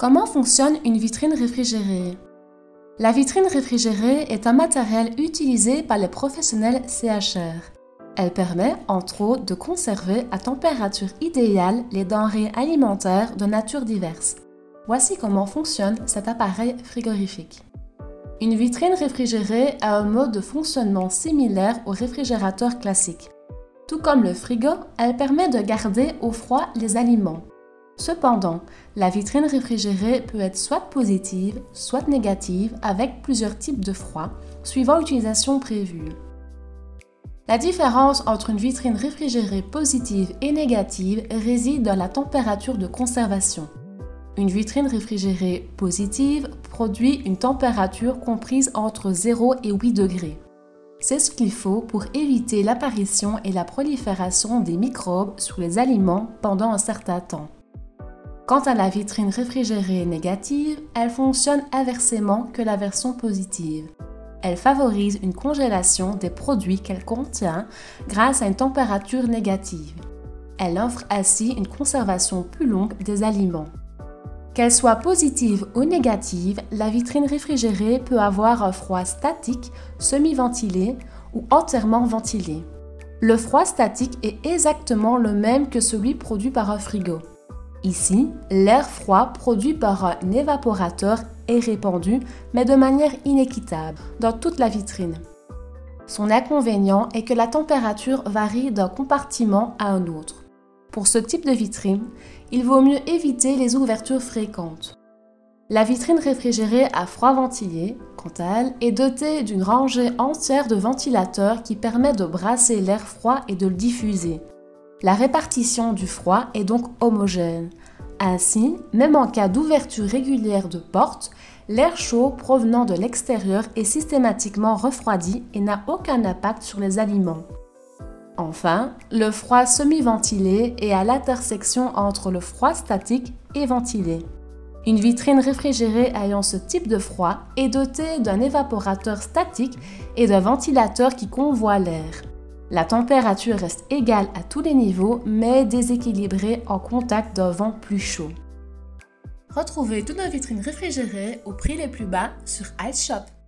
Comment fonctionne une vitrine réfrigérée? La vitrine réfrigérée est un matériel utilisé par les professionnels CHR. Elle permet, entre autres, de conserver à température idéale les denrées alimentaires de nature diverse. Voici comment fonctionne cet appareil frigorifique. Une vitrine réfrigérée a un mode de fonctionnement similaire au réfrigérateur classique. Tout comme le frigo, elle permet de garder au froid les aliments. Cependant, la vitrine réfrigérée peut être soit positive, soit négative avec plusieurs types de froid, suivant l'utilisation prévue. La différence entre une vitrine réfrigérée positive et négative réside dans la température de conservation. Une vitrine réfrigérée positive produit une température comprise entre 0 et 8 degrés. C'est ce qu'il faut pour éviter l'apparition et la prolifération des microbes sur les aliments pendant un certain temps. Quant à la vitrine réfrigérée négative, elle fonctionne inversement que la version positive. Elle favorise une congélation des produits qu'elle contient grâce à une température négative. Elle offre ainsi une conservation plus longue des aliments. Qu'elle soit positive ou négative, la vitrine réfrigérée peut avoir un froid statique, semi-ventilé ou entièrement ventilé. Le froid statique est exactement le même que celui produit par un frigo. Ici, l'air froid produit par un évaporateur est répandu, mais de manière inéquitable, dans toute la vitrine. Son inconvénient est que la température varie d'un compartiment à un autre. Pour ce type de vitrine, il vaut mieux éviter les ouvertures fréquentes. La vitrine réfrigérée à froid ventilé, quant à elle, est dotée d'une rangée entière de ventilateurs qui permet de brasser l'air froid et de le diffuser. La répartition du froid est donc homogène. Ainsi, même en cas d'ouverture régulière de porte, l'air chaud provenant de l'extérieur est systématiquement refroidi et n'a aucun impact sur les aliments. Enfin, le froid semi-ventilé est à l'intersection entre le froid statique et ventilé. Une vitrine réfrigérée ayant ce type de froid est dotée d'un évaporateur statique et d'un ventilateur qui convoie l'air. La température reste égale à tous les niveaux, mais déséquilibrée en contact d'un vent plus chaud. Retrouvez toutes nos vitrines réfrigérées au prix les plus bas sur Ice Shop.